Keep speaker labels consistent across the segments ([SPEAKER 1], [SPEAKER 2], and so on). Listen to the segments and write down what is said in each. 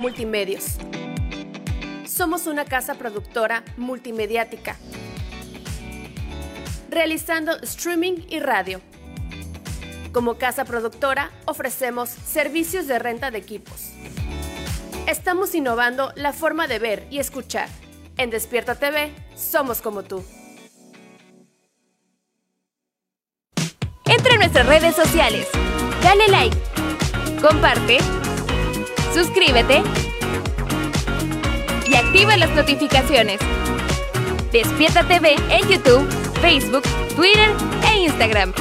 [SPEAKER 1] Multimedios. Somos una casa productora multimediática, realizando streaming y radio. Como casa productora ofrecemos servicios de renta de equipos. Estamos innovando la forma de ver y escuchar. En Despierta TV somos como tú.
[SPEAKER 2] Entra en nuestras redes sociales. Dale like. Comparte suscríbete y activa las notificaciones. Despierta TV en YouTube, Facebook, Twitter e Instagram.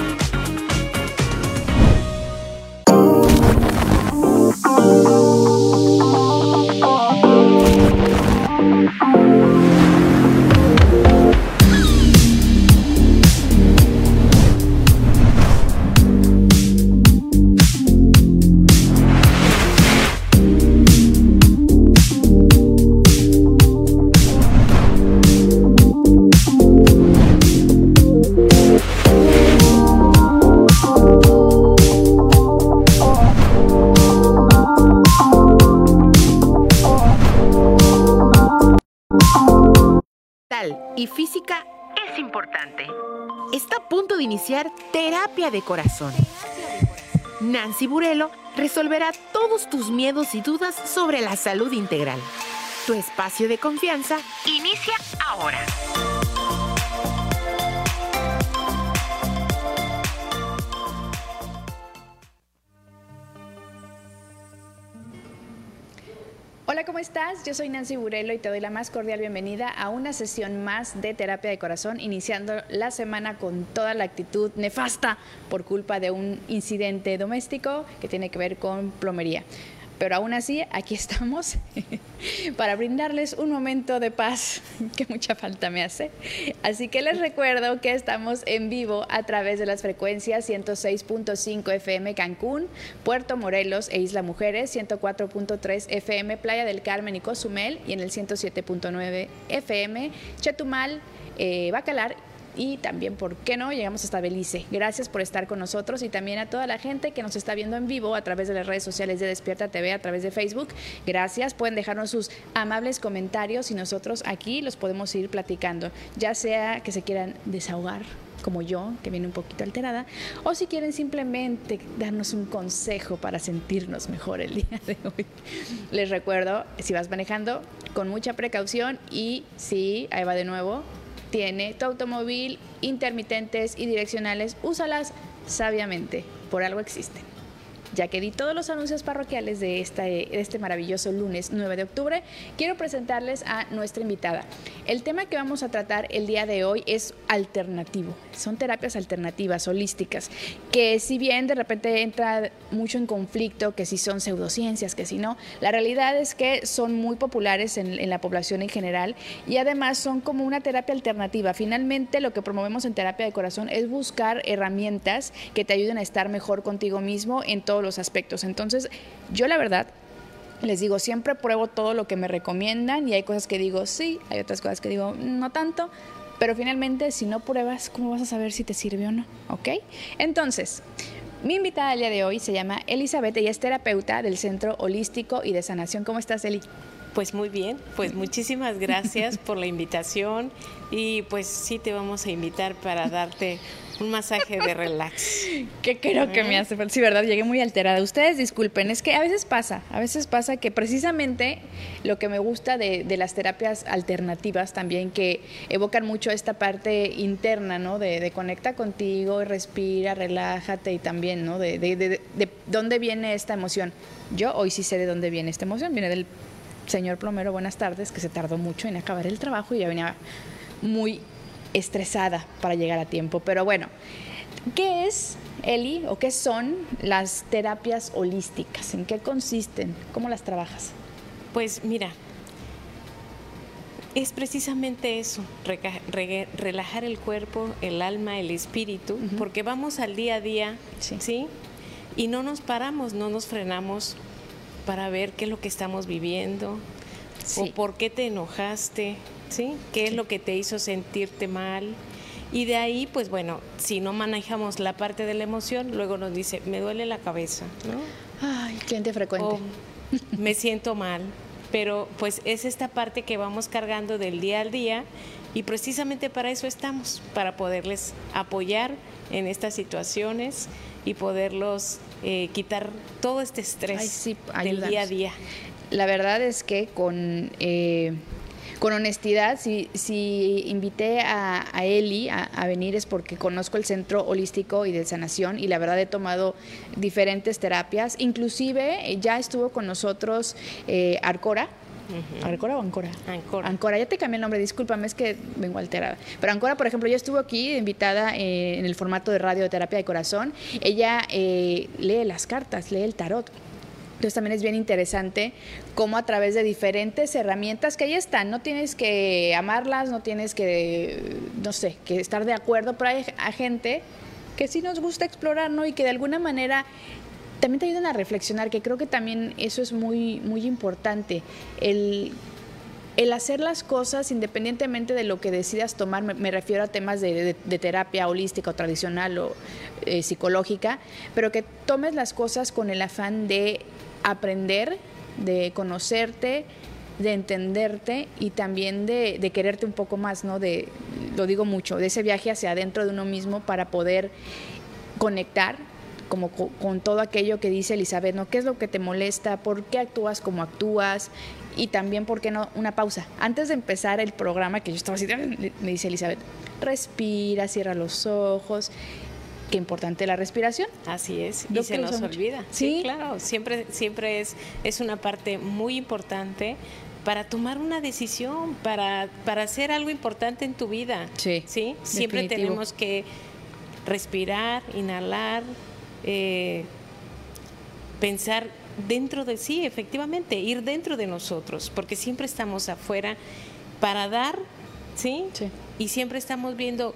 [SPEAKER 3] Y física es importante. Está a punto de iniciar terapia de corazón. Nancy Burelo resolverá todos tus miedos y dudas sobre la salud integral. Tu espacio de confianza inicia ahora.
[SPEAKER 4] ¿Cómo estás? Yo soy Nancy Burelo y te doy la más cordial bienvenida a una sesión más de terapia de corazón, iniciando la semana con toda la actitud nefasta por culpa de un incidente doméstico que tiene que ver con plomería. Pero aún así, aquí estamos para brindarles un momento de paz que mucha falta me hace. Así que les recuerdo que estamos en vivo a través de las frecuencias 106.5 FM Cancún, Puerto Morelos e Isla Mujeres, 104.3 FM Playa del Carmen y Cozumel y en el 107.9 FM Chetumal, eh, Bacalar y también, ¿por qué no? Llegamos hasta Belice. Gracias por estar con nosotros y también a toda la gente que nos está viendo en vivo a través de las redes sociales de Despierta TV, a través de Facebook. Gracias. Pueden dejarnos sus amables comentarios y nosotros aquí los podemos ir platicando, ya sea que se quieran desahogar como yo, que viene un poquito alterada, o si quieren simplemente darnos un consejo para sentirnos mejor el día de hoy. Les recuerdo, si vas manejando, con mucha precaución y sí, ahí va de nuevo, tiene tu automóvil, intermitentes y direccionales, úsalas sabiamente, por algo existen ya que di todos los anuncios parroquiales de, de este maravilloso lunes 9 de octubre, quiero presentarles a nuestra invitada. El tema que vamos a tratar el día de hoy es alternativo. Son terapias alternativas, holísticas, que si bien de repente entra mucho en conflicto, que si son pseudociencias, que si no, la realidad es que son muy populares en, en la población en general y además son como una terapia alternativa. Finalmente, lo que promovemos en terapia de corazón es buscar herramientas que te ayuden a estar mejor contigo mismo en todo los aspectos. Entonces, yo la verdad les digo, siempre pruebo todo lo que me recomiendan y hay cosas que digo sí, hay otras cosas que digo no tanto, pero finalmente si no pruebas, ¿cómo vas a saber si te sirve o no? ¿Ok? Entonces, mi invitada el día de hoy se llama Elizabeth y es terapeuta del Centro Holístico y de Sanación. ¿Cómo estás, Eli?
[SPEAKER 5] Pues muy bien, pues muchísimas gracias por la invitación y pues sí te vamos a invitar para darte un masaje de relax.
[SPEAKER 4] ¿Qué creo que me hace Sí, verdad, llegué muy alterada. Ustedes disculpen, es que a veces pasa, a veces pasa que precisamente lo que me gusta de, las terapias alternativas también, que evocan mucho esta parte interna, ¿no? De, conecta contigo, respira, relájate y también, ¿no? De, de dónde viene esta emoción. Yo hoy sí sé de dónde viene esta emoción, viene del señor plomero, buenas tardes, que se tardó mucho en acabar el trabajo y ya venía muy estresada para llegar a tiempo. Pero bueno, ¿qué es, Eli, o qué son las terapias holísticas? ¿En qué consisten? ¿Cómo las trabajas?
[SPEAKER 5] Pues mira, es precisamente eso, relajar el cuerpo, el alma, el espíritu, porque vamos al día a día, sí. Y no nos paramos, no nos frenamos para ver qué es lo que estamos viviendo o por qué te enojaste, ¿sí? ¿Qué es lo que te hizo sentirte mal? Y de ahí, pues bueno, si no manejamos la parte de la emoción, luego nos dice, me duele la cabeza, ¿no?
[SPEAKER 4] Ay, cliente frecuente.
[SPEAKER 5] me siento mal, pero pues es esta parte que vamos cargando del día al día y precisamente para eso estamos, para poderles apoyar en estas situaciones y poderlos eh, quitar todo este estrés del día a día.
[SPEAKER 4] La verdad es que con... Eh, con honestidad, si, si invité a, Eli a, venir es porque conozco el Centro Holístico y de Sanación y la verdad he tomado diferentes terapias. Inclusive eh, ya estuvo con nosotros Arcora, ¿Ancora o Ancora?
[SPEAKER 5] Ancora.
[SPEAKER 4] Ancora, ya te cambié el nombre, discúlpame, es que vengo alterada. Pero Ancora, por ejemplo, ya estuvo aquí invitada eh, en el formato de radio de terapia de corazón. Ella eh, lee las cartas, lee el tarot. Entonces también es bien interesante cómo a través de diferentes herramientas que ahí están, no tienes que amarlas, no tienes que, no sé, que estar de acuerdo, pero hay, hay gente que sí nos gusta explorar, ¿no? Y que de alguna manera también te ayudan a reflexionar, que creo que también eso es muy, muy importante. El, hacer las cosas independientemente de lo que decidas tomar, me, refiero a temas de, terapia holística o tradicional o eh, psicológica, pero que tomes las cosas con el afán de aprender, de conocerte, de entenderte y también de, de, quererte un poco más, ¿no? De, lo digo mucho, de ese viaje hacia adentro de uno mismo para poder conectar como con, todo aquello que dice Elizabeth, ¿no? ¿Qué es lo que te molesta? ¿Por qué actúas como actúas? Y también, ¿por qué no? Una pausa. Antes de empezar el programa, que yo estaba así, me dice Elizabeth, respira, cierra los ojos. Qué importante la respiración.
[SPEAKER 5] Así es, y se nos olvida. ¿Sí? claro, siempre, siempre es, es una parte muy importante para tomar una decisión, para, para hacer algo importante en tu vida.
[SPEAKER 4] Sí.
[SPEAKER 5] ¿sí? Siempre tenemos que respirar, inhalar, eh, pensar dentro de sí, efectivamente, ir dentro de nosotros, porque siempre estamos afuera para dar, ¿sí?
[SPEAKER 4] sí.
[SPEAKER 5] Y siempre estamos viendo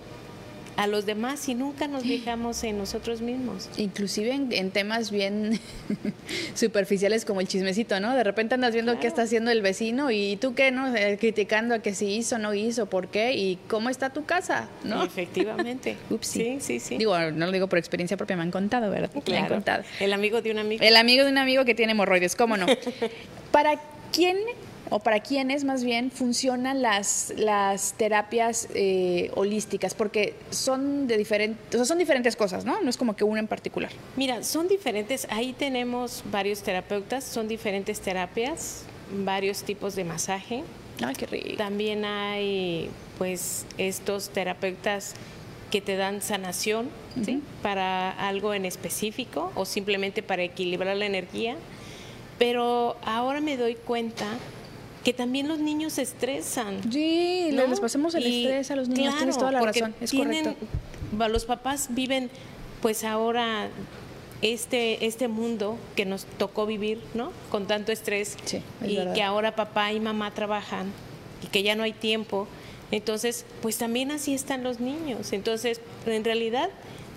[SPEAKER 5] a los demás y nunca nos fijamos en nosotros mismos.
[SPEAKER 4] Inclusive en, temas bien superficiales como el chismecito, ¿no? De repente andas viendo qué está haciendo el vecino y tú qué, ¿no? Eh, criticando a que si hizo, no hizo, por qué y cómo está tu casa, ¿no?
[SPEAKER 5] Efectivamente.
[SPEAKER 4] Ups,
[SPEAKER 5] sí, sí, sí.
[SPEAKER 4] Digo, no lo digo por experiencia propia, me han contado, ¿verdad?
[SPEAKER 5] Me han contado. El amigo de un amigo.
[SPEAKER 4] El amigo de un amigo que tiene hemorroides, ¿cómo no? ¿Para quién o para quiénes más bien funcionan las, las terapias eh, holísticas, porque son de diferentes, son diferentes cosas, ¿no? No es como que una en particular.
[SPEAKER 5] Mira, son diferentes, ahí tenemos varios terapeutas, son diferentes terapias, varios tipos de masaje.
[SPEAKER 4] Ay, qué rico.
[SPEAKER 5] También hay pues estos terapeutas que te dan sanación, ¿sí? Para algo en específico o simplemente para equilibrar la energía. Pero ahora me doy cuenta que también los niños se estresan.
[SPEAKER 4] Sí, les pasamos el estrés a los niños, tienes toda la razón, es correcto.
[SPEAKER 5] Los papás viven pues ahora este, este mundo que nos tocó vivir, ¿no? Con tanto estrés y que ahora papá y mamá trabajan y que ya no hay tiempo. Entonces, pues también así están los niños. Entonces, en realidad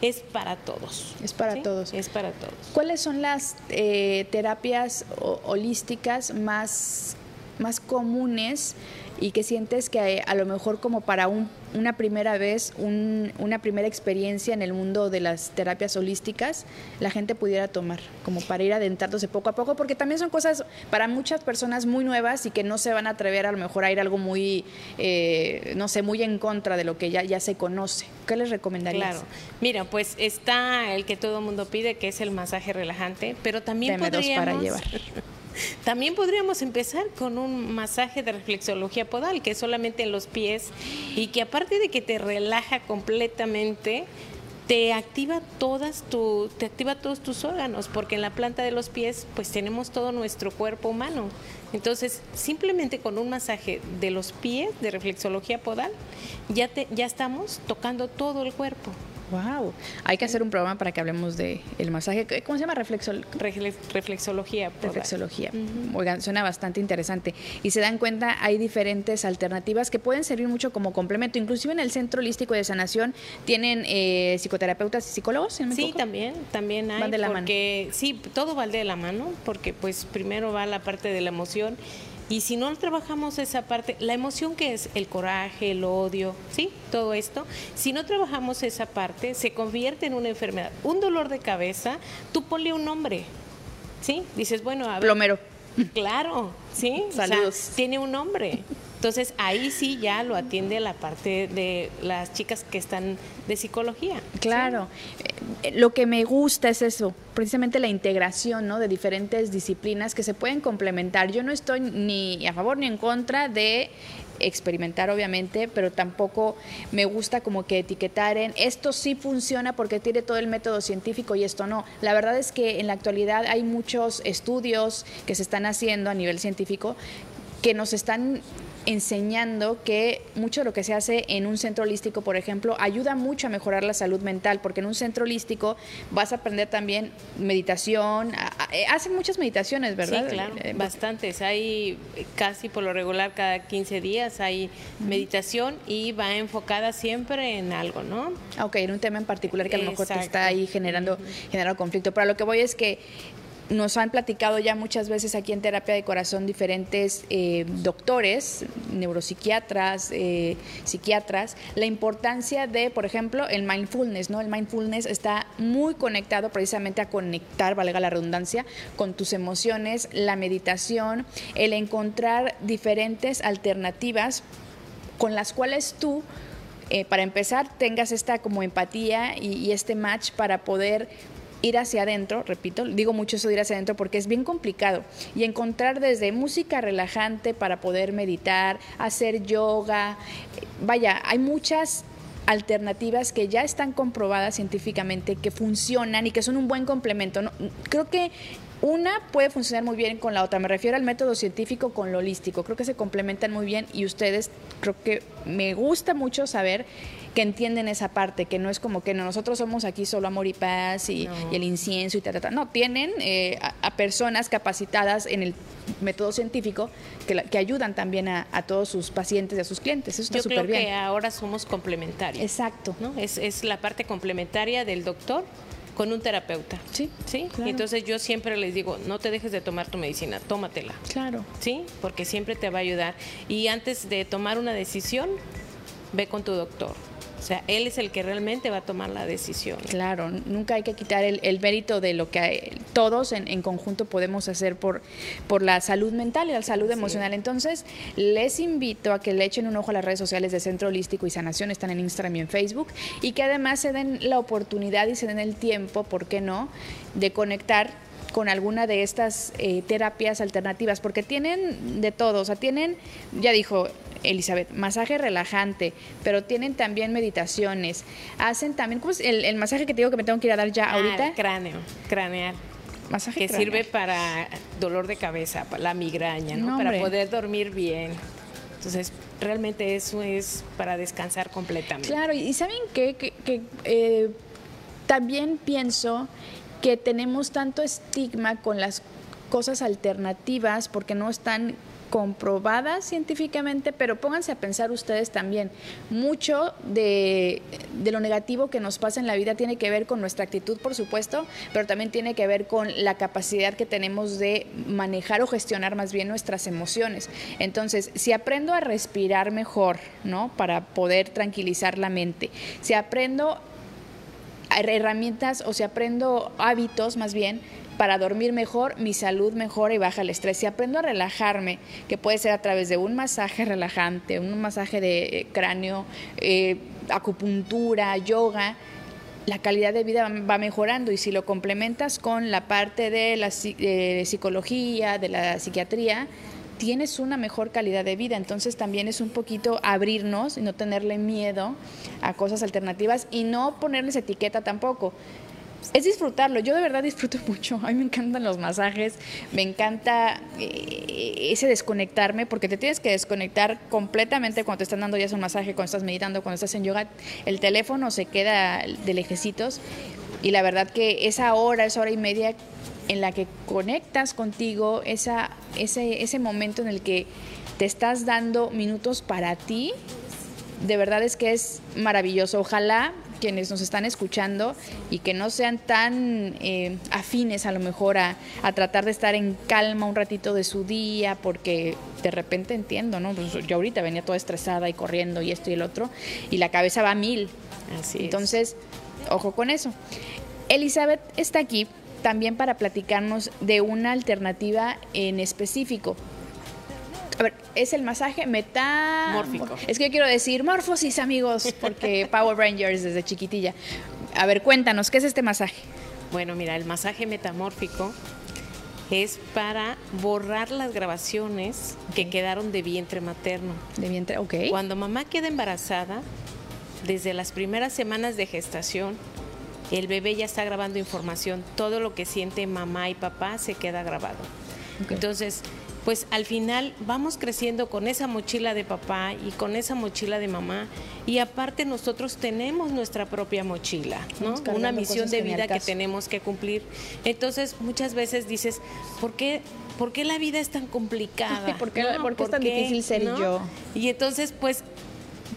[SPEAKER 5] es para todos.
[SPEAKER 4] Es para todos.
[SPEAKER 5] Es para todos.
[SPEAKER 4] ¿Cuáles son las eh, terapias holísticas más más comunes y que sientes que a lo mejor como para un, una primera vez, una primera experiencia en el mundo de las terapias holísticas, la gente pudiera tomar, como para ir adentrándose poco a poco, porque también son cosas para muchas personas muy nuevas y que no se van a atrever a lo mejor a ir algo muy, eh, no sé, muy en contra de lo que ya, ya se conoce. ¿Qué les recomendarías?
[SPEAKER 5] Claro, mira, pues está el que todo el mundo pide, que es el masaje relajante, pero también podríamos...
[SPEAKER 4] para llevar.
[SPEAKER 5] También podríamos empezar con un masaje de reflexología podal, que es solamente en los pies y que aparte de que te relaja completamente, te activa todas tu, te activa todos tus órganos, porque en la planta de los pies pues tenemos todo nuestro cuerpo humano. Entonces, simplemente con un masaje de los pies de reflexología podal, ya te, ya estamos tocando todo el cuerpo.
[SPEAKER 4] Wow. Hay que hacer un programa para que hablemos de el masaje. ¿Cómo se llama?
[SPEAKER 5] reflexología.
[SPEAKER 4] Reflexología. Oigan, suena bastante interesante. Y se dan cuenta, hay diferentes alternativas que pueden servir mucho como complemento. Inclusive en el Centro Holístico de Sanación tienen eh, psicoterapeutas y psicólogos.
[SPEAKER 5] sí, también, también hay.
[SPEAKER 4] Van de la
[SPEAKER 5] porque,
[SPEAKER 4] mano.
[SPEAKER 5] Sí, todo va de la mano, porque pues primero va la parte de la emoción y si no trabajamos esa parte, la emoción que es el coraje, el odio, ¿sí? Todo esto, si no trabajamos esa parte, se convierte en una enfermedad. Un dolor de cabeza, tú ponle un nombre, ¿sí? Dices, bueno, a ver.
[SPEAKER 4] Plomero.
[SPEAKER 5] Claro, sí.
[SPEAKER 4] Saludos.
[SPEAKER 5] tiene un nombre. Entonces ahí sí ya lo atiende la parte de las chicas que están de psicología.
[SPEAKER 4] Claro, eh, lo que me gusta es eso, precisamente la integración ¿no? de diferentes disciplinas que se pueden complementar. Yo no estoy ni a favor ni en contra de experimentar obviamente, pero tampoco me gusta como que etiquetar en esto sí funciona porque tiene todo el método científico y esto no. La verdad es que en la actualidad hay muchos estudios que se están haciendo a nivel científico que nos están enseñando que mucho de lo que se hace en un centro holístico, por ejemplo, ayuda mucho a mejorar la salud mental, porque en un centro holístico vas a aprender también meditación, eh, hacen muchas meditaciones, ¿verdad?
[SPEAKER 5] Sí, claro, eh, bastantes. Hay casi por lo regular cada 15 días hay meditación y va enfocada siempre en algo, ¿no?
[SPEAKER 4] Ok, en un tema en particular que a lo mejor te está ahí generando, generando conflicto. Pero lo que voy es que nos han platicado ya muchas veces aquí en Terapia de Corazón diferentes eh, doctores, neuropsiquiatras, eh, psiquiatras, la importancia de, por ejemplo, el mindfulness, ¿no? El mindfulness está muy conectado precisamente a conectar, valga la redundancia, con tus emociones, la meditación, el encontrar diferentes alternativas con las cuales tú eh, para empezar, tengas esta como empatía y, y, este match para poder ir hacia adentro, repito, digo mucho eso de ir hacia adentro porque es bien complicado, y encontrar desde música relajante para poder meditar, hacer yoga, vaya, hay muchas alternativas que ya están comprobadas científicamente, que funcionan y que son un buen complemento. creo que una puede funcionar muy bien con la otra. Me refiero al método científico con lo holístico. Creo que se complementan muy bien y ustedes creo que me gusta mucho saber que entienden esa parte, que no es como que nosotros somos aquí solo amor y paz y, el incienso y tal, tal, No, tienen eh, a, personas capacitadas en el método científico que, que ayudan también a, todos sus pacientes y a sus clientes. Eso está súper bien.
[SPEAKER 5] que ahora somos complementarios.
[SPEAKER 4] Exacto.
[SPEAKER 5] ¿no? Es, es la parte complementaria del doctor con un terapeuta.
[SPEAKER 4] Sí.
[SPEAKER 5] Sí. entonces yo siempre les digo, no te dejes de tomar tu medicina, tómatela.
[SPEAKER 4] Claro.
[SPEAKER 5] Sí, porque siempre te va a ayudar. Y antes de tomar una decisión, ve con tu doctor. O sea, él es el que realmente va a tomar la decisión.
[SPEAKER 4] Claro, nunca hay que quitar el, mérito de lo que todos en, conjunto podemos hacer por, por la salud mental y la salud emocional. Entonces, les invito a que le echen un ojo a las redes sociales de Centro Holístico y Sanación, están en Instagram y en Facebook, y que además se den la oportunidad y se den el tiempo, ¿por qué no?, de conectar con alguna de estas eh, terapias alternativas, porque tienen de todo, o sea, tienen, ya dijo Elizabeth, masaje relajante, pero tienen también meditaciones, hacen también, ¿cómo es el, masaje que te digo que me tengo que ir a dar ya
[SPEAKER 5] ah,
[SPEAKER 4] ahorita?
[SPEAKER 5] cráneo, craneal.
[SPEAKER 4] Masaje
[SPEAKER 5] que sirve para dolor de cabeza, para la migraña, ¿no? para poder dormir bien. Entonces, realmente eso es para descansar completamente.
[SPEAKER 4] Claro, y ¿saben qué? Que, eh, también pienso que tenemos tanto estigma con las cosas alternativas porque no están comprobadas científicamente, pero pónganse a pensar ustedes también, mucho de, de, lo negativo que nos pasa en la vida tiene que ver con nuestra actitud, por supuesto, pero también tiene que ver con la capacidad que tenemos de manejar o gestionar más bien nuestras emociones. Entonces, si aprendo a respirar mejor, ¿no? Para poder tranquilizar la mente, si aprendo herramientas o si aprendo hábitos más bien para dormir mejor, mi salud mejora y baja el estrés. Si aprendo a relajarme, que puede ser a través de un masaje relajante, un masaje de eh, cráneo, eh, acupuntura, yoga, la calidad de vida va mejorando y si lo complementas con la parte de la psicología, de la psiquiatría, tienes una mejor calidad de vida. Entonces también es un poquito abrirnos y no tenerle miedo a cosas alternativas y no ponerles etiqueta tampoco. Es disfrutarlo, yo de verdad disfruto mucho, a mí me encantan los masajes, me encanta eh, ese desconectarme, porque te tienes que desconectar completamente cuando te están dando ya un masaje, cuando estás meditando, cuando estás en yoga, el teléfono se queda de lejecitos. Y la verdad que esa hora, esa hora y media en la que conectas contigo, esa, ese, ese momento en el que te estás dando minutos para ti, de verdad es que es maravilloso. Ojalá quienes nos están escuchando y que no sean tan eh, afines a lo mejor a, a, tratar de estar en calma un ratito de su día, porque de repente entiendo, ¿no? Pues yo ahorita venía toda estresada y corriendo y esto y el otro, y la cabeza va a mil. Así Entonces, ojo con eso. Elizabeth está aquí también para platicarnos de una alternativa en específico. A ver, es el masaje metamórfico. Es que yo quiero decir morfosis, amigos, porque Power Rangers desde chiquitilla. A ver, cuéntanos, ¿qué es este masaje?
[SPEAKER 5] Bueno, mira, el masaje metamórfico es para borrar las grabaciones que quedaron de vientre materno.
[SPEAKER 4] De vientre, ok.
[SPEAKER 5] Cuando mamá queda embarazada, desde las primeras semanas de gestación, el bebé ya está grabando información. Todo lo que siente mamá y papá se queda grabado. Entonces, pues al final vamos creciendo con esa mochila de papá y con esa mochila de mamá y aparte nosotros tenemos nuestra propia mochila, ¿no? Una misión de vida que tenemos que cumplir. Entonces muchas veces dices, ¿por qué, ¿por qué la vida es tan complicada?
[SPEAKER 4] ¿Por qué, es tan difícil ser yo?
[SPEAKER 5] Y entonces pues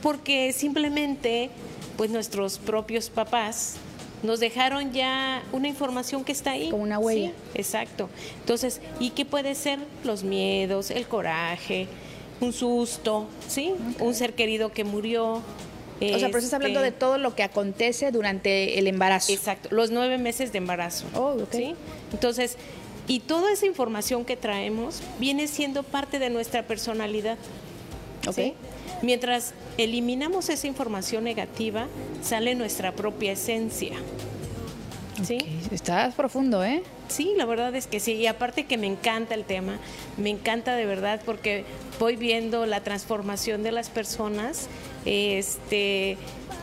[SPEAKER 5] porque simplemente pues nuestros propios papás nos dejaron ya una información que está ahí.
[SPEAKER 4] Como una huella.
[SPEAKER 5] exacto. Entonces, ¿y qué puede ser? Los miedos, el coraje, un susto, ¿sí? Un ser querido que murió.
[SPEAKER 4] O sea, pero estás hablando de este todo lo que acontece durante el embarazo.
[SPEAKER 5] Exacto, los nueve meses de embarazo.
[SPEAKER 4] Oh, ok.
[SPEAKER 5] ¿sí? Entonces, y toda esa información que traemos viene siendo parte de nuestra personalidad. ¿sí? Mientras eliminamos esa información negativa, sale nuestra propia esencia. ¿Sí?
[SPEAKER 4] Estás profundo, ¿eh?
[SPEAKER 5] Sí, la verdad es que sí. Y aparte que me encanta el tema, me encanta de verdad porque voy viendo la transformación de las personas, este,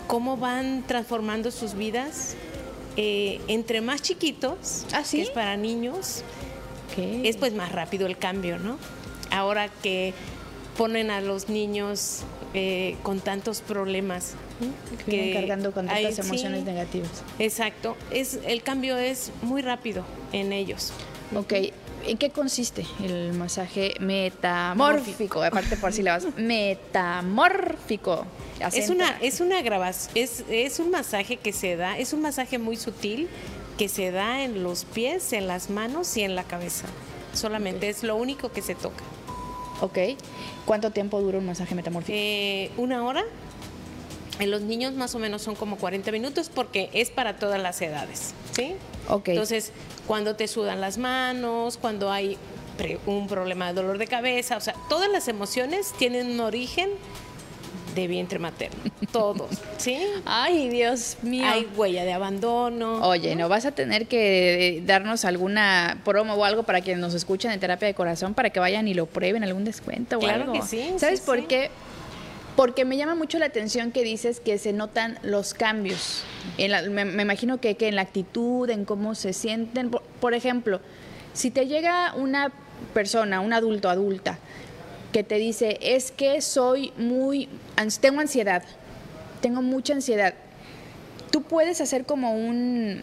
[SPEAKER 5] cómo van transformando sus vidas. Eh, entre más chiquitos,
[SPEAKER 4] ¿Ah,
[SPEAKER 5] que es para niños, es pues más rápido el cambio, ¿no? Ahora que ponen a los niños eh, con tantos problemas.
[SPEAKER 4] Que cargando con tantas emociones negativas.
[SPEAKER 5] Exacto. Es, el cambio es muy rápido en ellos.
[SPEAKER 4] Ok. ¿En qué consiste el masaje metamórfico? Aparte por si le vas. Metamórfico.
[SPEAKER 5] Es una, es una grabación, es, es un masaje que se da, es un masaje muy sutil que se da en los pies, en las manos y en la cabeza. Solamente es lo único que se toca.
[SPEAKER 4] Ok. ¿Cuánto tiempo dura un masaje metamórfico?
[SPEAKER 5] Eh, una hora. En los niños más o menos son como 40 minutos porque es para todas las edades. ¿sí?
[SPEAKER 4] Ok.
[SPEAKER 5] Entonces, cuando te sudan las manos, cuando hay un problema de dolor de cabeza, o sea, todas las emociones tienen un origen de vientre materno. Todos, ¿sí?
[SPEAKER 4] Ay, Dios mío.
[SPEAKER 5] Hay huella de abandono.
[SPEAKER 4] Oye, ¿no vas a tener que darnos alguna promo o algo para quienes nos escuchan en terapia de corazón para que vayan y lo prueben, algún descuento o algo?
[SPEAKER 5] Claro que sí.
[SPEAKER 4] ¿Sabes por qué? Porque me llama mucho la atención que dices que se notan los cambios. me, imagino que, que, en la actitud, en cómo se sienten. por ejemplo, si te llega una persona, un adulto, adulta, que te dice, es que soy muy, tengo ansiedad, tengo mucha ansiedad. Tú puedes hacer como un,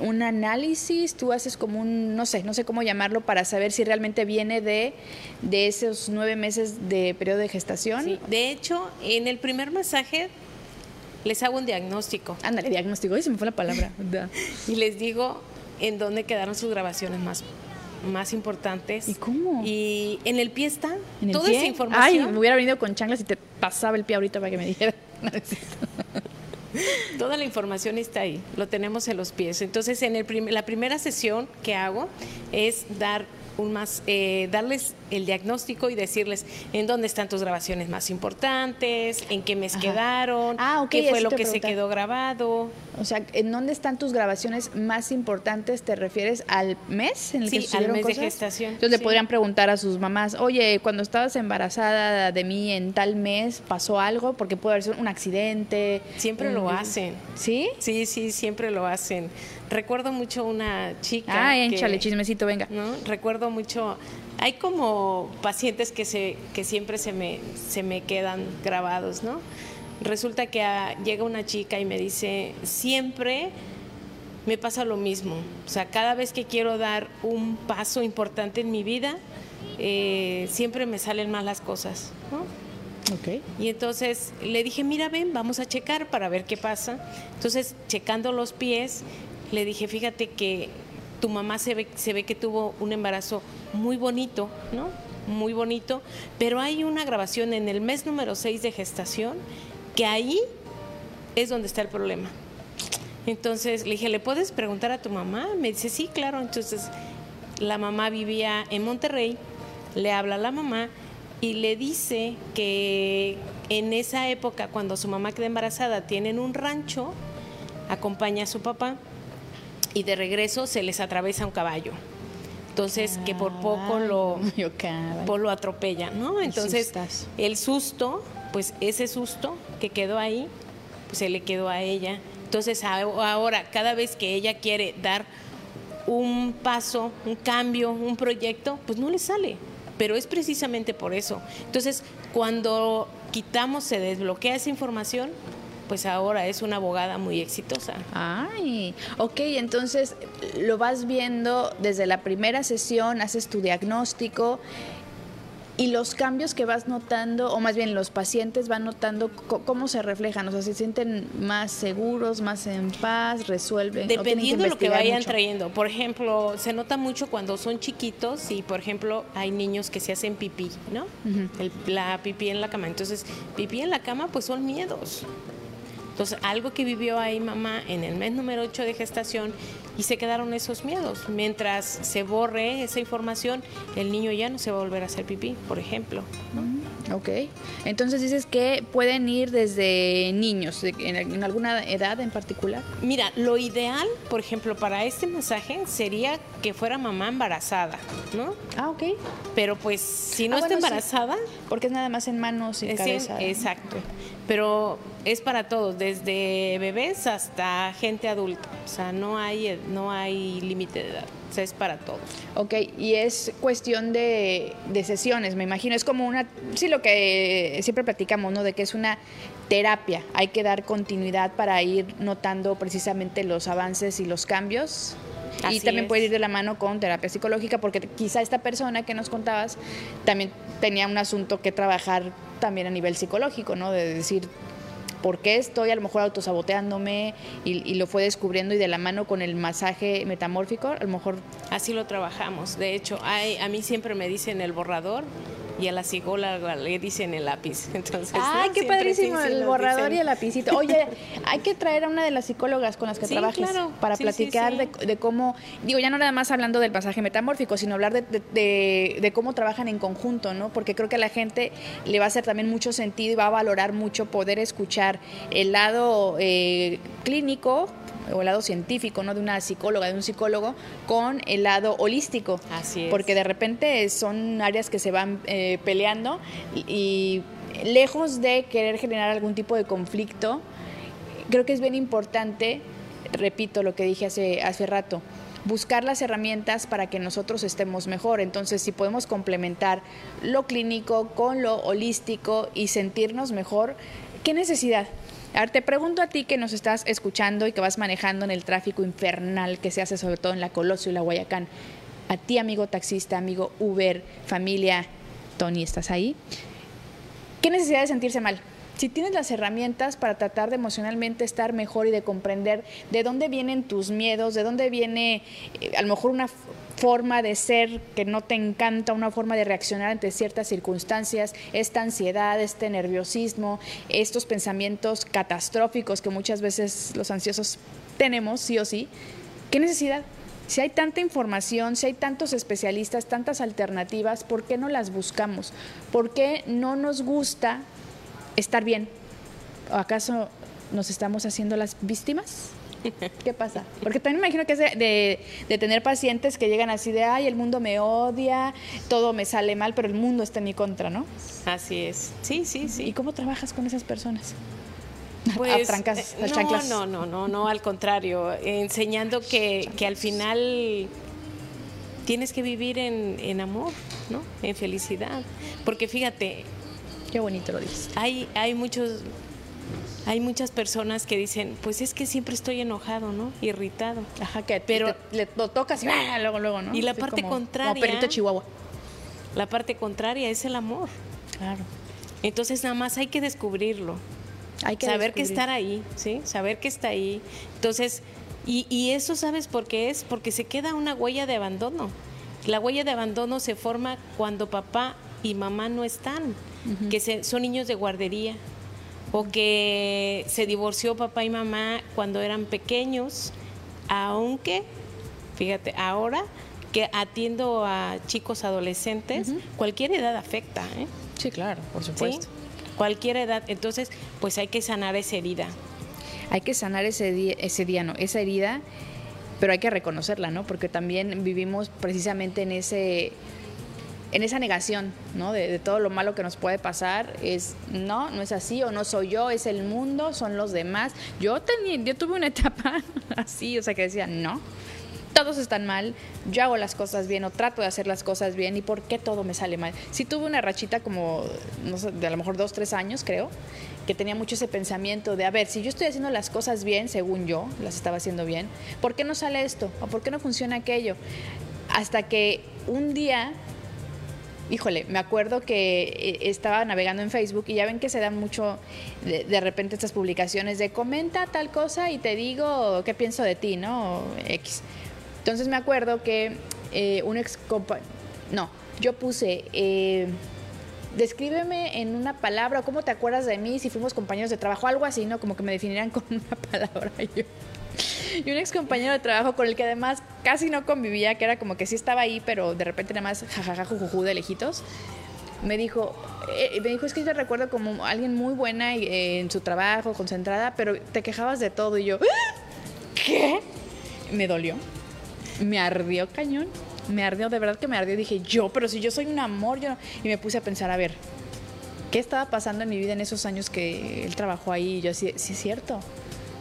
[SPEAKER 4] un análisis, tú haces como un, no sé, no sé cómo llamarlo, para saber si realmente viene de, de esos nueve meses de periodo de gestación.
[SPEAKER 5] De hecho, en el primer masaje les hago un diagnóstico.
[SPEAKER 4] Ándale, diagnóstico, ay, se me fue la palabra.
[SPEAKER 5] y les digo en dónde quedaron sus grabaciones más más importantes.
[SPEAKER 4] ¿Y cómo?
[SPEAKER 5] Y en el pie está toda esa información.
[SPEAKER 4] Ay, me hubiera venido con chanclas y te pasaba el pie ahorita para que me dijera.
[SPEAKER 5] Toda la información está ahí, lo tenemos en los pies. Entonces, en el la primera sesión que hago es dar un más, eh, darles el diagnóstico y decirles en dónde están tus grabaciones más importantes, en qué mes quedaron,
[SPEAKER 4] ah,
[SPEAKER 5] qué fue lo que se quedó grabado.
[SPEAKER 4] O sea, ¿en dónde están tus grabaciones más importantes? ¿Te refieres al mes en el
[SPEAKER 5] sí,
[SPEAKER 4] que
[SPEAKER 5] al mes de gestación.
[SPEAKER 4] Entonces le podrían preguntar a sus mamás, oye, cuando estabas embarazada de mí en tal mes, ¿pasó algo? Porque puede haber un accidente.
[SPEAKER 5] Siempre lo hacen.
[SPEAKER 4] ¿Sí?
[SPEAKER 5] Sí, sí, siempre lo hacen. Recuerdo mucho una chica.
[SPEAKER 4] Ah, échale, chismecito, venga.
[SPEAKER 5] ¿no? Recuerdo mucho hay como pacientes que, se, que siempre se me, se me quedan grabados, ¿no? Resulta que llega una chica y me dice, siempre me pasa lo mismo. O sea, cada vez que quiero dar un paso importante en mi vida, eh, siempre me salen mal las cosas, ¿no?
[SPEAKER 4] Okay.
[SPEAKER 5] Y entonces le dije, mira, ven, vamos a checar para ver qué pasa. Entonces, checando los pies, le dije, fíjate que tu mamá se ve, se ve que tuvo un embarazo muy bonito, ¿no? Muy bonito, pero hay una grabación en el mes número 6 de gestación que ahí es donde está el problema. Entonces le dije, ¿le puedes preguntar a tu mamá? Me dice, sí, claro. Entonces la mamá vivía en Monterrey, le habla a la mamá y le dice que en esa época, cuando su mamá queda embarazada, tienen un rancho, acompaña a su papá y de regreso se les atraviesa un caballo. Entonces, que por poco lo, por lo atropella, ¿no? Entonces, el susto, pues ese susto que quedó ahí, pues se le quedó a ella. Entonces, ahora, cada vez que ella quiere dar un paso, un cambio, un proyecto, pues no le sale. Pero es precisamente por eso. Entonces, cuando quitamos, se desbloquea esa información, pues ahora es una abogada muy exitosa.
[SPEAKER 4] Ay, ok, entonces lo vas viendo desde la primera sesión, haces tu diagnóstico y los cambios que vas notando, o más bien los pacientes van notando cómo se reflejan, o sea, se sienten más seguros, más en paz, resuelven.
[SPEAKER 5] Dependiendo de lo que vayan trayendo. Por ejemplo, se nota mucho cuando son chiquitos y, por ejemplo, hay niños que se hacen pipí, ¿no? la pipí en la cama. Entonces, pipí en la cama, pues son miedos. Entonces, algo que vivió ahí mamá en el mes número 8 de gestación y se quedaron esos miedos. Mientras se borre esa información, el niño ya no se va a volver a hacer pipí, por ejemplo.
[SPEAKER 4] Ok. Entonces dices que pueden ir desde niños, en, alguna edad en particular.
[SPEAKER 5] Mira, lo ideal, por ejemplo, para este masaje sería que fuera mamá embarazada, ¿no?
[SPEAKER 4] Ah, ok.
[SPEAKER 5] Pero pues si no ah, está embarazada...
[SPEAKER 4] Porque es nada más en manos y cabeza.
[SPEAKER 5] exacto pero es para todos, desde bebés hasta gente adulta, o sea, no hay, no hay límite de edad. Es para todos.
[SPEAKER 4] Ok, y es cuestión de, de, sesiones, me imagino. Es como una, sí, lo que siempre platicamos, ¿no? De que es una terapia. Hay que dar continuidad para ir notando precisamente los avances y los cambios. y también puede ir de la mano con terapia psicológica, porque quizá esta persona que nos contabas también tenía un asunto que trabajar también a nivel psicológico, ¿no? De decir, ¿por qué estoy a lo mejor autosaboteándome? Y, y, lo fue descubriendo y de la mano con el masaje metamórfico, a lo mejor...
[SPEAKER 5] Así lo trabajamos. De hecho, hay, a mí siempre me dicen el borrador y a la psicóloga le dicen el lápiz. Entonces,
[SPEAKER 4] ¡Ay, qué padrísimo! El borrador y el lapicito. Oye, hay que traer a una de las psicólogas con las que trabajes para platicar de, cómo, digo, ya no nada más hablando del pasaje metamórfico, sino hablar de, cómo trabajan en conjunto, ¿no? Porque creo que a la gente le va a hacer también mucho sentido y va a valorar mucho poder escuchar el lado eh, clínico o el lado científico, ¿no? De una psicóloga, de un psicólogo, con el lado holístico.
[SPEAKER 5] Así es.
[SPEAKER 4] Porque de repente son áreas que se van eh, peleando y, lejos de querer generar algún tipo de conflicto, creo que es bien importante, repito lo que dije hace, hace rato, buscar las herramientas para que nosotros estemos mejor. Entonces, si podemos complementar lo clínico con lo holístico y sentirnos mejor, ¿qué necesidad? A ver, te pregunto a ti que nos estás escuchando y que vas manejando en el tráfico infernal que se hace sobre todo en la Colosio y la Guayacán. A ti, amigo taxista, amigo Uber, familia, Tony, ¿estás ahí? ¿Qué necesidad de sentirse mal? Si tienes las herramientas para tratar de emocionalmente estar mejor y de comprender de dónde vienen tus miedos, de dónde viene eh, a lo mejor una forma de ser que no te encanta, una forma de reaccionar ante ciertas circunstancias, esta ansiedad, este nerviosismo, estos pensamientos catastróficos que muchas veces los ansiosos tenemos, sí o sí, ¿qué necesidad? Si hay tanta información, si hay tantos especialistas, tantas alternativas, ¿por qué no las buscamos? ¿Por qué no nos gusta estar bien? ¿O acaso nos estamos haciendo las víctimas? ¿Qué pasa? Porque también me imagino que es de, tener pacientes que llegan así de, ay, el mundo me odia, todo me sale mal, pero el mundo está en mi contra, ¿no?
[SPEAKER 5] Así es. Sí, sí, sí.
[SPEAKER 4] ¿Y cómo trabajas con esas personas?
[SPEAKER 5] Pues, a trancas, eh, no, no, no, no, no, al contrario, enseñando que, al final tienes que vivir en, en, amor, ¿no? En felicidad. Porque fíjate.
[SPEAKER 4] Qué bonito lo dices.
[SPEAKER 5] Hay, hay muchos hay muchas personas que dicen, pues es que siempre estoy enojado, ¿no? Irritado.
[SPEAKER 4] Ajá, que pero le, lo tocas y ¡ah! luego, luego, ¿no?
[SPEAKER 5] Y la parte contraria.
[SPEAKER 4] chihuahua.
[SPEAKER 5] La parte contraria es el amor.
[SPEAKER 4] Claro.
[SPEAKER 5] Entonces nada más hay que descubrirlo. Hay que saber que estar ahí, ¿sí? Saber que está ahí. Entonces, y, y eso sabes por qué es, porque se queda una huella de abandono. La huella de abandono se forma cuando papá y mamá no están, que son niños de guardería, o que se divorció papá y mamá cuando eran pequeños, aunque, fíjate, ahora que atiendo a chicos adolescentes, cualquier edad afecta. ¿eh?
[SPEAKER 4] Sí, claro, por supuesto.
[SPEAKER 5] Cualquier edad, entonces pues hay que sanar esa herida.
[SPEAKER 4] Hay que sanar ese día, ese día, no, esa herida, pero hay que reconocerla, ¿no? Porque también vivimos precisamente en ese en esa negación, ¿no? De, todo lo malo que nos puede pasar, es no, no es así, o no soy yo, es el mundo, son los demás. Yo tenía, yo tuve una etapa así, o sea, que decía, no, todos están mal, yo hago las cosas bien o trato de hacer las cosas bien y por qué todo me sale mal. Sí tuve una rachita como, no sé, de a lo mejor dos, tres años creo, que tenía mucho ese pensamiento de, a ver, si yo estoy haciendo las cosas bien, según yo, las estaba haciendo bien, ¿por qué no sale esto? ¿O por qué no funciona aquello? Hasta que un día híjole, me acuerdo que eh, estaba navegando en Facebook y ya ven que se dan mucho de, repente estas publicaciones de comenta tal cosa y te digo qué pienso de ti, ¿no? X. Entonces me acuerdo que eh, un ex no, yo puse, eh, descríbeme en una palabra, ¿cómo te acuerdas de mí si fuimos compañeros de trabajo? Algo así, ¿no? Como que me definieran con una palabra. Yo, y un ex compañero de trabajo con el que además casi no convivía, que era como que sí estaba ahí, pero de repente nada más jajaja, jujuju de lejitos, me dijo, eh, me dijo, es que yo te recuerdo como alguien muy buena eh, en su trabajo, concentrada, pero te quejabas de todo. Y yo, ¿qué? Me dolió. Me ardió cañón. Me ardió, de verdad que me ardió. Dije, yo, pero si yo soy un amor, yo Y me puse a pensar, a ver, ¿qué estaba pasando en mi vida en esos años que él trabajó ahí? Y yo, sí, sí es cierto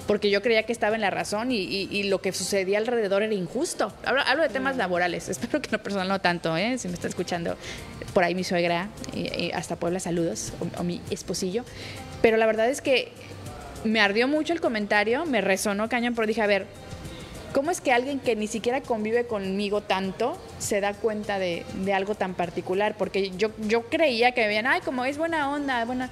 [SPEAKER 4] porque yo creía que estaba en la razón y, lo que sucedía alrededor era injusto. Hablo, de temas laborales, espero que no personal no tanto, ¿eh? si me está escuchando por ahí mi suegra, y, hasta Puebla, saludos, o, mi esposillo. Pero la verdad es que me ardió mucho el comentario, me resonó cañón, pero dije, a ver, ¿cómo es que alguien que ni siquiera convive conmigo tanto se da cuenta de, de algo tan particular? Porque yo, yo creía que me veían, ay, como es buena onda, buena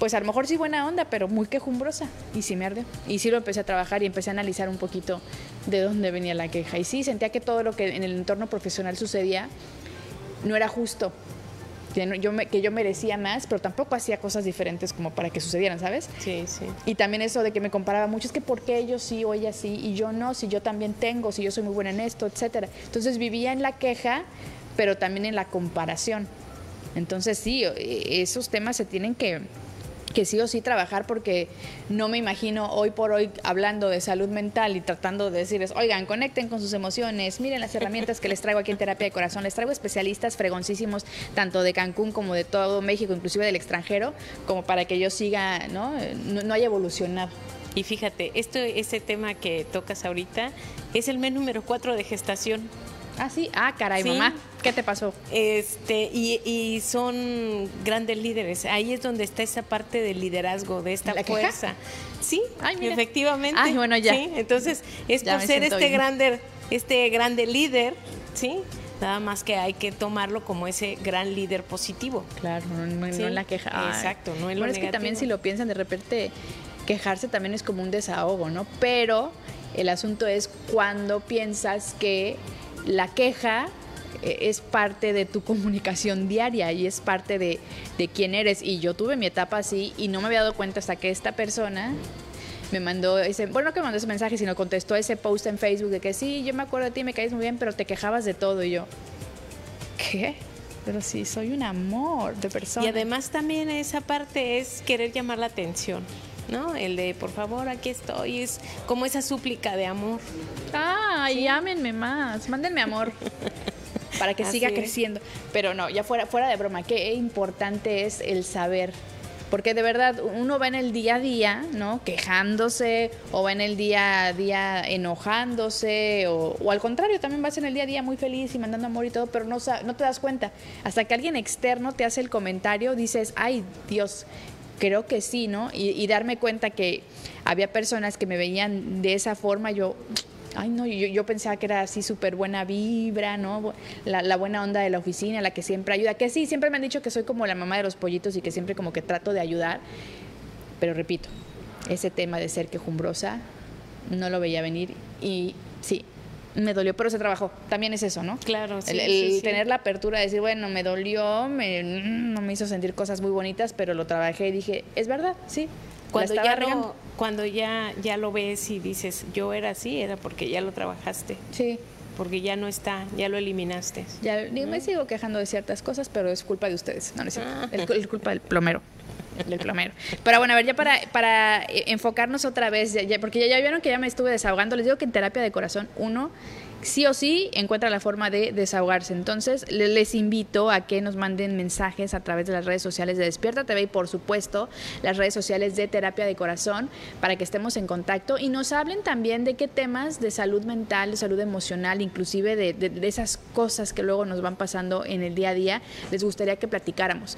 [SPEAKER 4] pues a lo mejor sí buena onda, pero muy quejumbrosa. Y sí me arde. Y sí lo empecé a trabajar y empecé a analizar un poquito de dónde venía la queja. Y sí, sentía que todo lo que en el entorno profesional sucedía no era justo. Que yo, que yo merecía más, pero tampoco hacía cosas diferentes como para que sucedieran, ¿sabes?
[SPEAKER 5] Sí, sí.
[SPEAKER 4] Y también eso de que me comparaba mucho, es que ¿por qué ellos sí o ella sí y yo no? Si yo también tengo, si yo soy muy buena en esto, etcétera. Entonces vivía en la queja, pero también en la comparación. Entonces sí, e, esos temas se tienen que, que sí o sí trabajar porque no me imagino hoy por hoy hablando de salud mental y tratando de decirles, oigan, conecten con sus emociones, miren las herramientas que les traigo aquí en terapia de corazón, les traigo especialistas fregoncísimos tanto de Cancún como de todo México, inclusive del extranjero, como para que yo siga, ¿no? No, haya evolucionado.
[SPEAKER 5] Y fíjate, esto, ese tema que tocas ahorita es el mes número 4 de gestación.
[SPEAKER 4] Ah, sí. Ah, caray, mamá. ¿Qué te pasó?
[SPEAKER 5] Este, y, son grandes líderes. Ahí es donde está esa parte del liderazgo, de esta fuerza. Sí, efectivamente.
[SPEAKER 4] Ay, bueno, ya.
[SPEAKER 5] Entonces, es por ser este grande, este grande líder, ¿sí? Nada más que hay que tomarlo como ese gran líder positivo.
[SPEAKER 4] Claro, no, en la queja.
[SPEAKER 5] Exacto, no
[SPEAKER 4] en lo bueno, es que también si lo piensan de repente, quejarse también es como un desahogo, ¿no? Pero el asunto es cuando piensas que la queja eh, es parte de tu comunicación diaria y es parte de, quién eres. Y yo tuve mi etapa así y no me había dado cuenta hasta que esta persona me mandó ese, bueno, no que me mandó ese mensaje, sino contestó ese post en Facebook de que sí, yo me acuerdo de ti, me caes muy bien, pero te quejabas de todo. Y yo, ¿qué? Pero sí, soy un amor de persona.
[SPEAKER 5] Y además también esa parte es querer llamar la atención. ¿No? El de, por favor, aquí estoy, es como esa súplica de amor.
[SPEAKER 4] Ah, y ámenme más, mándenme amor. para que siga creciendo. Pero no, ya fuera, fuera de broma, qué importante es el saber porque de verdad uno va en el día a día, ¿no? Quejándose o va en el día a día enojándose o, o, al contrario, también vas en el día a día muy feliz y mandando amor y todo, pero no, no te das cuenta. Hasta que alguien externo te hace el comentario, dices, ay Dios, creo que sí, ¿no? Y, darme cuenta que había personas que me veían de esa forma, yo, ay no, yo, yo pensaba que era así súper buena vibra, ¿no? La, buena onda de la oficina, la que siempre ayuda, que sí, siempre me han dicho que soy como la mamá de los pollitos y que siempre como que trato de ayudar, pero repito, ese tema de ser quejumbrosa no lo veía venir y sí, me dolió, pero se trabajó. También es eso, ¿no?
[SPEAKER 5] Claro, sí.
[SPEAKER 4] El, tener la apertura de decir, bueno, me dolió, me, mm, no me hizo sentir cosas muy bonitas, pero lo trabajé y dije, es verdad, sí.
[SPEAKER 5] Cuando ya, lo, cuando ya, ya lo ves y dices, yo era así, era porque ya lo trabajaste.
[SPEAKER 4] Sí
[SPEAKER 5] porque ya no está, ya lo eliminaste.
[SPEAKER 4] Ya me sigo quejando de ciertas cosas, pero es culpa de ustedes, no, es ah. es culpa del plomero del plomero. Pero bueno, a ver, ya para, para enfocarnos otra vez, porque ya, ya vieron que ya me estuve desahogando, les digo que en terapia de corazón, uno, sí o sí encuentra la forma de desahogarse. Entonces, les invito a que nos manden mensajes a través de las redes sociales de Despierta TV y, por supuesto, las redes sociales de Terapia de Corazón para que estemos en contacto y nos hablen también de qué temas de salud mental, de salud emocional, inclusive de, esas cosas que luego nos van pasando en el día a día, les gustaría que platicáramos.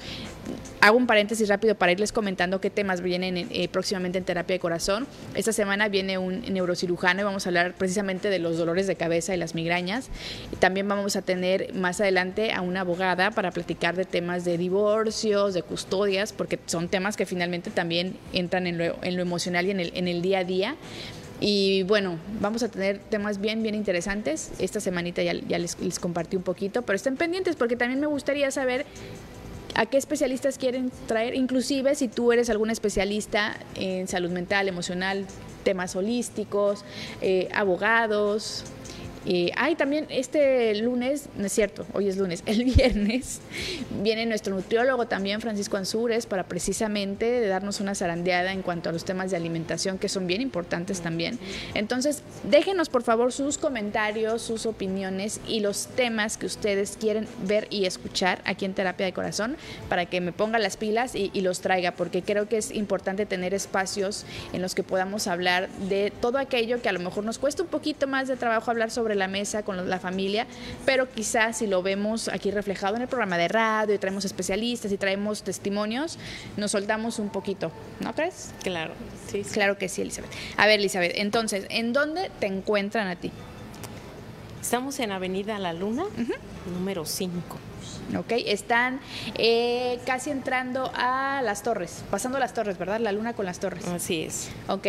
[SPEAKER 4] Hago un paréntesis rápido para irles comentando qué temas vienen eh, próximamente en Terapia de Corazón. Esta semana viene un neurocirujano y vamos a hablar precisamente de los dolores de cabeza de las migrañas. Y también vamos a tener más adelante a una abogada para platicar de temas de divorcios, de custodias, porque son temas que finalmente también entran en lo, en lo emocional y en el, en el día a día. Y bueno, vamos a tener temas bien, bien interesantes. Esta semanita ya, ya les, les, compartí un poquito, pero estén pendientes porque también me gustaría saber a qué especialistas quieren traer, inclusive si tú eres algún especialista en salud mental, emocional, temas holísticos, eh, abogados, y hay también este lunes, no es cierto, hoy es lunes, el viernes viene nuestro nutriólogo también, Francisco Ansúrez, para precisamente darnos una zarandeada en cuanto a los temas de alimentación que son bien importantes también. Entonces, déjenos por favor sus comentarios, sus opiniones y los temas que ustedes quieren ver y escuchar aquí en Terapia de Corazón para que me ponga las pilas y, y los traiga, porque creo que es importante tener espacios en los que podamos hablar de todo aquello que a lo mejor nos cuesta un poquito más de trabajo hablar sobre la mesa con la familia, pero quizás si lo vemos aquí reflejado en el programa de radio y traemos especialistas y traemos testimonios, nos soltamos un poquito, ¿no crees?
[SPEAKER 5] Claro, sí,
[SPEAKER 4] Claro que sí, Elizabeth. A ver, Elizabeth, entonces, ¿en dónde te encuentran a ti?
[SPEAKER 5] Estamos en Avenida La Luna, número 5.
[SPEAKER 4] Ok, están eh, casi entrando a las torres, pasando las torres, ¿verdad? La luna con las torres.
[SPEAKER 5] Así es.
[SPEAKER 4] Ok,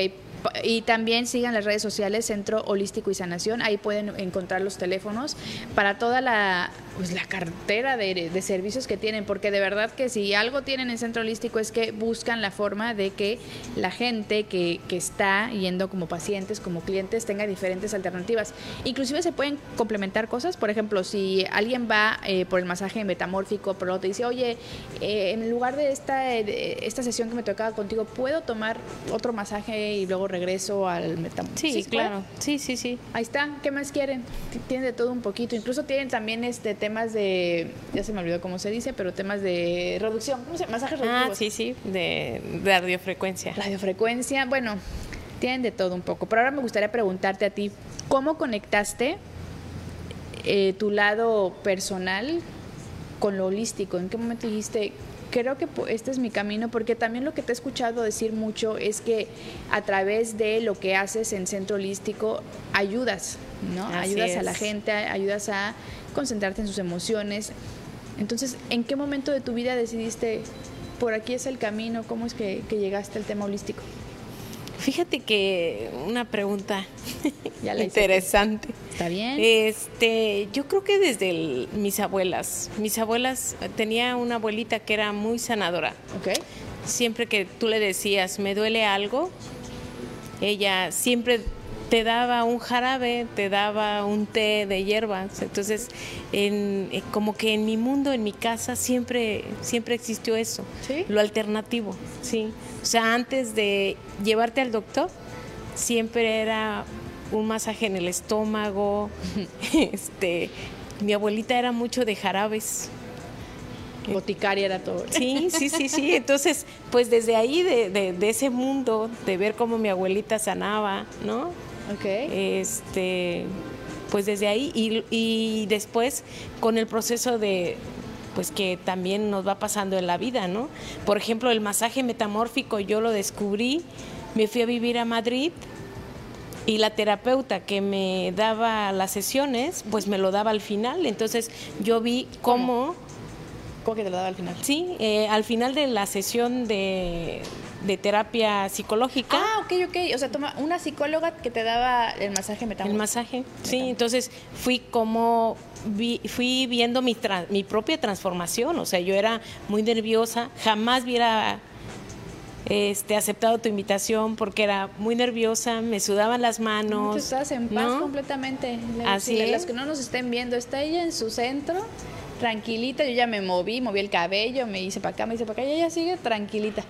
[SPEAKER 4] y también sigan las redes sociales Centro Holístico y Sanación, ahí pueden encontrar los teléfonos. Para toda la, pues, la cartera de, de, servicios que tienen, porque de verdad que si algo tienen en Centro Holístico es que buscan la forma de que la gente que, que está yendo como pacientes, como clientes, tenga diferentes alternativas. Inclusive se pueden complementar cosas, por ejemplo, si alguien va eh, por el masaje metamórfico, pero te dice, oye, eh, en lugar de esta, de esta sesión que me tocaba contigo, ¿puedo tomar otro masaje y luego regreso al metamorfismo.
[SPEAKER 5] Sí, claro. Sí, sí, sí.
[SPEAKER 4] Ahí está. ¿Qué más quieren? Tienen de todo un poquito. Incluso tienen también este temas de, ya se me olvidó cómo se dice, pero temas de reducción. ¿Cómo se llama? Masajes ah, reductivos.
[SPEAKER 5] Ah, sí, sí, de, de radiofrecuencia.
[SPEAKER 4] Radiofrecuencia. Bueno, tienen de todo un poco. Pero ahora me gustaría preguntarte a ti, ¿cómo conectaste eh, tu lado personal con lo holístico? ¿En qué momento dijiste, creo que este es mi camino porque también lo que te he escuchado decir mucho es que a través de lo que haces en Centro Holístico ayudas, ¿no? ayudas a la gente, ayudas a concentrarte en sus emociones. Entonces, ¿en qué momento de tu vida decidiste, por aquí es el camino? ¿Cómo es que, que llegaste al tema holístico?
[SPEAKER 5] Fíjate que una pregunta interesante.
[SPEAKER 4] Está bien.
[SPEAKER 5] Este, yo creo que desde mis abuelas, mis abuelas tenía una abuelita que era muy sanadora.
[SPEAKER 4] Okay.
[SPEAKER 5] Siempre que tú le decías, "Me duele algo", ella siempre te daba un jarabe, te daba un té de hierbas. Entonces, en, eh, como que en mi mundo, en mi casa, siempre, siempre existió eso,
[SPEAKER 4] ¿Sí?
[SPEAKER 5] lo alternativo, sí. O sea, antes de llevarte al doctor, siempre era un masaje en el estómago. este, mi abuelita era mucho de jarabes.
[SPEAKER 4] Boticaria era todo.
[SPEAKER 5] Sí, sí, sí, sí. Entonces, pues desde ahí, de, de ese mundo, de ver cómo mi abuelita sanaba, ¿no? Este, pues desde ahí y, y después con el proceso de pues que también nos va pasando en la vida, ¿no? Por ejemplo, el masaje metamórfico yo lo descubrí, me fui a vivir a Madrid y la terapeuta que me daba las sesiones, pues me lo daba al final. Entonces yo vi cómo,
[SPEAKER 4] ¿Cómo que te lo daba al final?
[SPEAKER 5] Sí, eh, al final de la sesión de, de terapia psicológica.
[SPEAKER 4] Ah, ok, ok. O sea, toma una psicóloga que te daba el masaje metamórfico.
[SPEAKER 5] El masaje, sí. Entonces fui como vi, fui viendo mi, tra- mi propia transformación. O sea, yo era muy nerviosa, jamás hubiera este, aceptado tu invitación porque era muy nerviosa, me sudaban las manos.
[SPEAKER 4] Tú estás en paz
[SPEAKER 5] ¿no?
[SPEAKER 4] completamente. Le-
[SPEAKER 5] Así es.
[SPEAKER 4] Los que no nos estén viendo, está ella en su centro, tranquilita. Yo ya me moví, moví el cabello, me hice para acá, me hice para acá, y ella sigue tranquilita.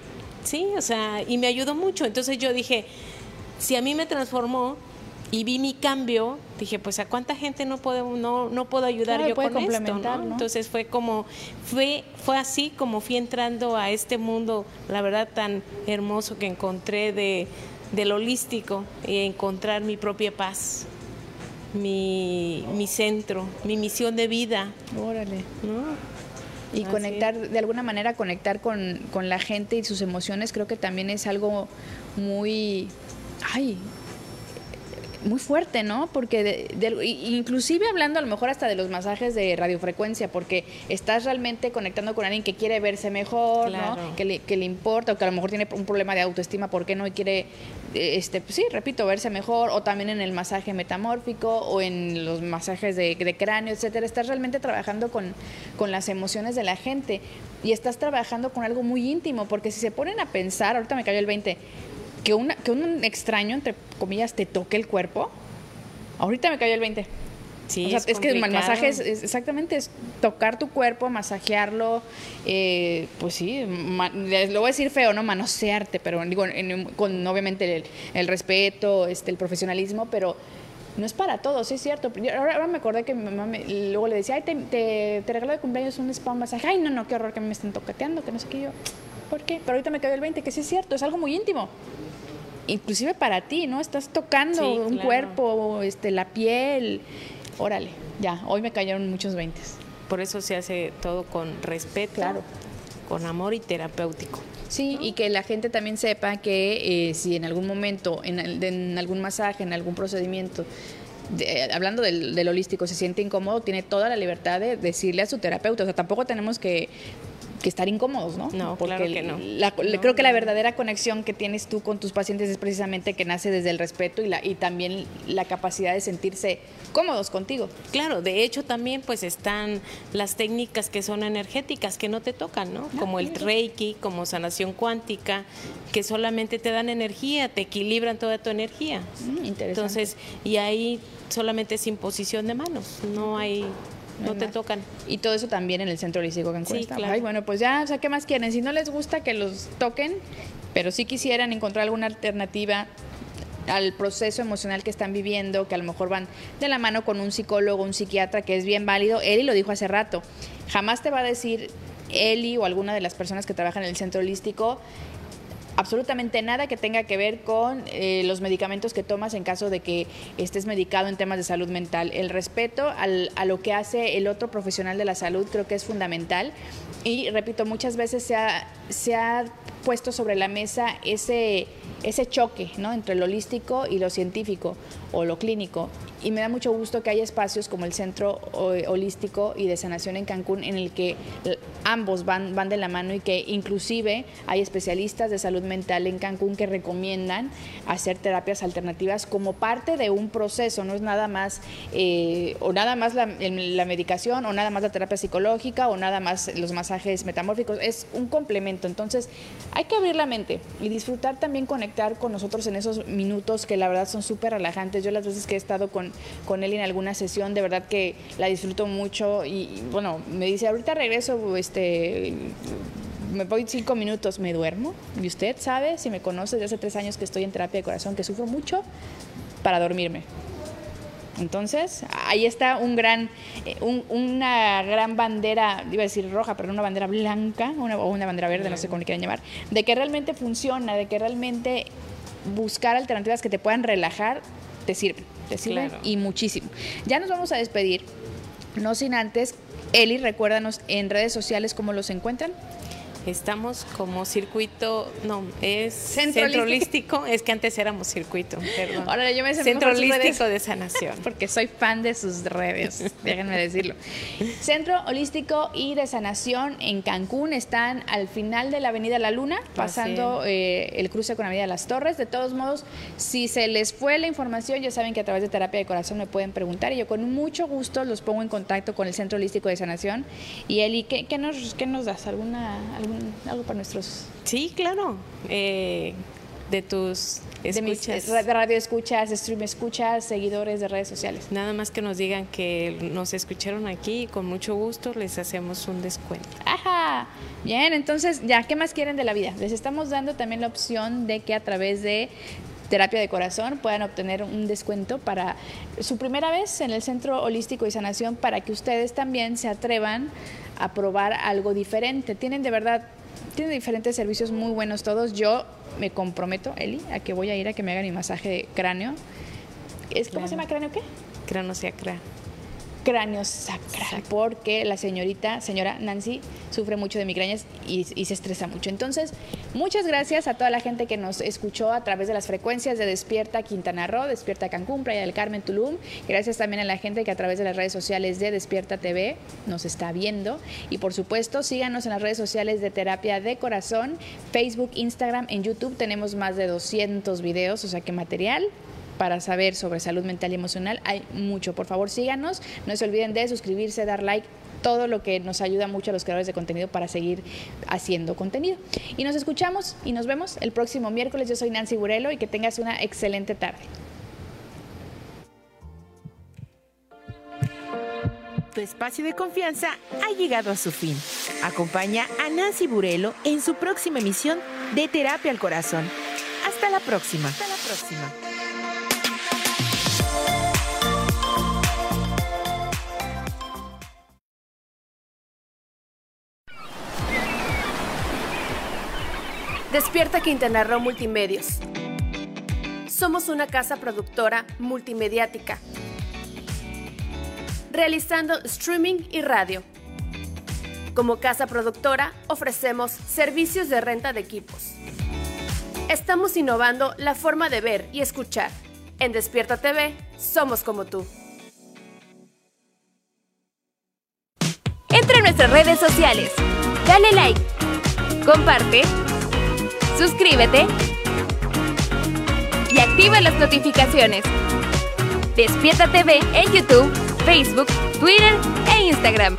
[SPEAKER 5] Sí, o sea, y me ayudó mucho. Entonces yo dije, si a mí me transformó y vi mi cambio, dije, pues a cuánta gente no puedo, no, no puedo ayudar
[SPEAKER 4] Claro,
[SPEAKER 5] yo con esto, ¿no?
[SPEAKER 4] ¿no?
[SPEAKER 5] Entonces fue como, fue, fue así como fui entrando a este mundo, la verdad tan hermoso que encontré de, del holístico y encontrar mi propia paz, mi, mi centro, mi misión de vida,
[SPEAKER 4] Órale.
[SPEAKER 5] ¿no?
[SPEAKER 4] Y
[SPEAKER 5] Así
[SPEAKER 4] conectar, de alguna manera conectar con, con la gente y sus emociones, creo que también es algo muy, ay, muy fuerte, ¿no? Porque de- de- inclusive hablando a lo mejor hasta de los masajes de radiofrecuencia, porque estás realmente conectando con alguien que quiere verse mejor,
[SPEAKER 5] Claro.
[SPEAKER 4] ¿no? Que le, que le importa o que a lo mejor tiene un problema de autoestima, ¿por qué no? Y quiere, este, pues sí, repito, verse mejor, o también en el masaje metamórfico, o en los masajes de, de cráneo, etcétera. Estás realmente trabajando con, con las emociones de la gente y estás trabajando con algo muy íntimo, porque si se ponen a pensar, ahorita me cayó el 20, que, una, que un extraño, entre comillas, te toque el cuerpo, ahorita me cayó el 20.
[SPEAKER 5] Sí,
[SPEAKER 4] o sea, es, que el masaje es, es- exactamente es tocar tu cuerpo, masajearlo, eh, pues sí, les lo voy a decir feo, ¿no? Manosearte, pero digo, en- con obviamente el, el respeto, este, el profesionalismo, pero no es para todos, sí es cierto. Yo Ahora, ahora me acordé que mi mamá me- luego le decía, ay, te, te, te regalo de cumpleaños un spa, un masaje. Ay, no, no, qué horror que me estén tocateando, que no sé qué yo. ¿Por qué? Pero ahorita me cayó el 20, que sí es cierto, es algo muy íntimo. Inclusive para ti, ¿no? Estás tocando
[SPEAKER 5] Sí,
[SPEAKER 4] un
[SPEAKER 5] claro.
[SPEAKER 4] cuerpo, este, la piel. Órale, ya, hoy me cayeron muchos 20.
[SPEAKER 5] Por eso se hace todo con respeto,
[SPEAKER 4] Claro.
[SPEAKER 5] con amor y terapéutico.
[SPEAKER 4] Sí, y que la gente también sepa que eh, si en algún momento, en, en algún masaje, en algún procedimiento, de- hablando del, del holístico, se siente incómodo, tiene toda la libertad de decirle a su terapeuta. O sea, tampoco tenemos que, que estar incómodos, ¿no?
[SPEAKER 5] No, claro que no.
[SPEAKER 4] la-
[SPEAKER 5] No,
[SPEAKER 4] creo que la verdadera conexión que tienes tú con tus pacientes es precisamente que nace desde el respeto y, la, y también la capacidad de sentirse cómodos contigo.
[SPEAKER 5] Claro, de hecho también pues están las técnicas que son energéticas que no te tocan, ¿no? Como el Reiki, como sanación cuántica, que solamente te dan energía, te equilibran toda tu energía.
[SPEAKER 4] Mm, interesante.
[SPEAKER 5] Entonces, y ahí solamente es imposición de manos, no hay no te tocan.
[SPEAKER 4] Y todo eso también en el centro holístico Cancún.
[SPEAKER 5] Sí,
[SPEAKER 4] está.
[SPEAKER 5] claro.
[SPEAKER 4] Ay, bueno, pues ya, o sea, ¿qué más quieren? Si no les gusta que los toquen, pero si quisieran encontrar alguna alternativa al proceso emocional que están viviendo, que a lo mejor van de la mano con un psicólogo, un psiquiatra, que es bien válido. Eli lo dijo hace rato. Jamás te va a decir Eli o alguna de las personas que trabajan en el centro holístico absolutamente nada que tenga que ver con eh, los medicamentos que tomas en caso de que estés medicado en temas de salud mental. El respeto al- a lo que hace el otro profesional de la salud creo que es fundamental. Y repito, muchas veces se ha, se ha puesto sobre la mesa ese, ese choque ¿no? entre lo holístico y lo científico o lo clínico. Y me da mucho gusto que haya espacios como el Centro eh, Holístico y de Sanación en Cancún en el que l- ambos van, van de la mano y que inclusive hay especialistas de salud mental en Cancún que recomiendan hacer terapias alternativas como parte de un proceso, no es nada más eh, o nada más la, la medicación o nada más la terapia psicológica o nada más los masajes metamórficos, es un complemento. Entonces hay que abrir la mente y disfrutar también conectar con nosotros en esos minutos que la verdad son súper relajantes. Yo las veces que he estado con, con él en alguna sesión, de verdad que la disfruto mucho y, bueno, me dice, ahorita regreso, este, me voy cinco minutos, me duermo. Y usted sabe, si me conoce desde hace tres años que estoy en terapia de corazón, que sufro mucho para dormirme. Entonces, ahí está un gran, eh, un- una gran bandera, iba a decir roja, pero una bandera blanca, una, o una bandera verde, no sé cómo le quieran llamar, de que realmente funciona, de que realmente buscar alternativas que te puedan relajar te sirven, te sirven
[SPEAKER 5] Claro.
[SPEAKER 4] y muchísimo. Ya nos vamos a despedir, no sin antes, Eli, recuérdanos en redes sociales cómo los encuentran.
[SPEAKER 5] Estamos como circuito, no, es centro, holístico, es que antes éramos circuito, perdón.
[SPEAKER 4] Ahora yo me
[SPEAKER 5] Centro holístico de sanación.
[SPEAKER 4] Porque soy fan de sus redes, déjenme decirlo. Centro holístico y de sanación en Cancún están al final de la Avenida La Luna, pasando eh, el cruce con Avenida Las Torres. De todos modos, si se les fue la información, ya saben que a través de terapia de corazón me pueden preguntar y yo con mucho gusto los pongo en contacto con el Centro Holístico de Sanación. Y Eli, ¿qué, qué nos, qué nos das? ¿Alguna, algo para nuestros...?
[SPEAKER 5] Sí, claro. Eh, de tus escuchas.
[SPEAKER 4] De, radio escuchas, stream escuchas, seguidores de redes sociales.
[SPEAKER 5] Nada más que nos digan que nos escucharon aquí y con mucho gusto les hacemos un descuento.
[SPEAKER 4] Ajá. Bien, entonces, ya, ¿qué más quieren de la vida? Les estamos dando también la opción de que a través de terapia de corazón puedan obtener un descuento para su primera vez en el Centro Holístico y Sanación para que ustedes también se atrevan a probar algo diferente. Tienen de verdad, tienen diferentes servicios muy buenos todos. Yo me comprometo, Eli, a que voy a ir a que me hagan mi masaje de cráneo. ¿Es, ¿Cómo se llama cráneo qué? Cráneo sacral porque la señorita, señora Nancy, sufre mucho de migrañas y, se estresa mucho. Entonces, muchas gracias a toda la gente que nos escuchó a través de las frecuencias de Despierta Quintana Roo, Despierta Cancún, Playa del Carmen, Tulum. Gracias también a la gente que a través de las redes sociales de Despierta TV nos está viendo. Y por supuesto, síganos en las redes sociales de Terapia de Corazón, Facebook, Instagram, en YouTube tenemos más de 200 videos, o sea que material para saber sobre salud mental y emocional. Hay mucho. Por favor, síganos. No se olviden de suscribirse, dar like todo lo que nos ayuda mucho a los creadores de contenido para seguir haciendo contenido. Y nos escuchamos y nos vemos el próximo miércoles. Yo soy Nancy Burelo y que tengas una excelente tarde.
[SPEAKER 3] Tu espacio de confianza ha llegado a su fin. Acompaña a Nancy Burelo en su próxima emisión de Terapia al Corazón. Hasta la próxima. Hasta la próxima.
[SPEAKER 1] Despierta Quintana Roo Multimedios. Somos una casa productora multimediática, realizando streaming y radio. Como casa productora ofrecemos servicios de renta de equipos. Estamos innovando la forma de ver y escuchar. En Despierta TV somos como tú.
[SPEAKER 2] Entra en nuestras redes sociales. Dale like. Comparte suscríbete y activa las notificaciones. Despierta TV en YouTube, Facebook, Twitter e Instagram.